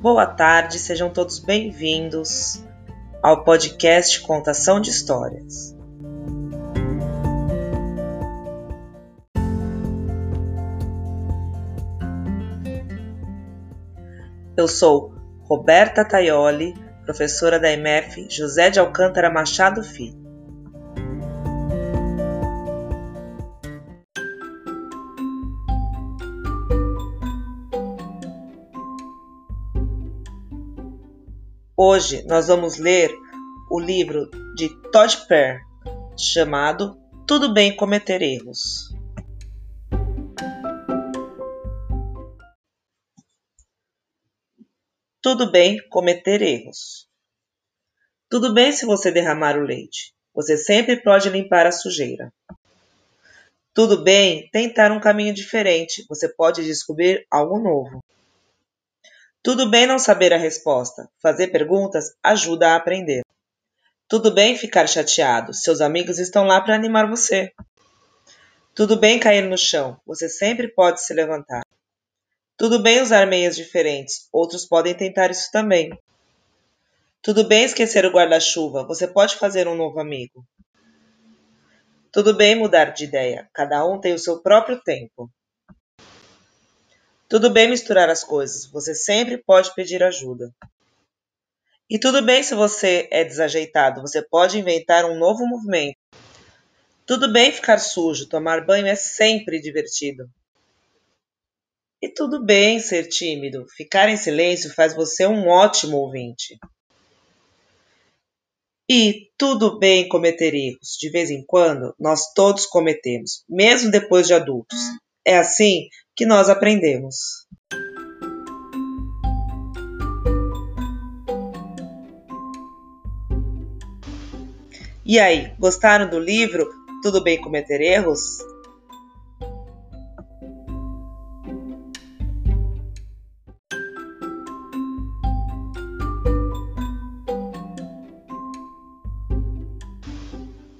Boa tarde, sejam todos bem-vindos ao podcast Contação de Histórias. Eu sou Roberta Taioli, professora da MF José de Alcântara Machado Filho. Hoje nós vamos ler o livro de Todd Pear chamado Tudo Bem Cometer Erros. Tudo bem cometer erros. Tudo bem se você derramar o leite. Você sempre pode limpar a sujeira. Tudo bem tentar um caminho diferente. Você pode descobrir algo novo. Tudo bem não saber a resposta. Fazer perguntas ajuda a aprender. Tudo bem ficar chateado. Seus amigos estão lá para animar você. Tudo bem cair no chão. Você sempre pode se levantar. Tudo bem usar meias diferentes. Outros podem tentar isso também. Tudo bem esquecer o guarda-chuva. Você pode fazer um novo amigo. Tudo bem mudar de ideia. Cada um tem o seu próprio tempo. Tudo bem misturar as coisas, você sempre pode pedir ajuda. E tudo bem se você é desajeitado, você pode inventar um novo movimento. Tudo bem ficar sujo, tomar banho é sempre divertido. E tudo bem ser tímido, ficar em silêncio faz você um ótimo ouvinte. E tudo bem cometer erros, de vez em quando nós todos cometemos, mesmo depois de adultos. É assim que nós aprendemos. E aí, gostaram do livro Tudo Bem Cometer Erros?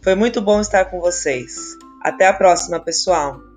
Foi muito bom estar com vocês. Até a próxima, pessoal!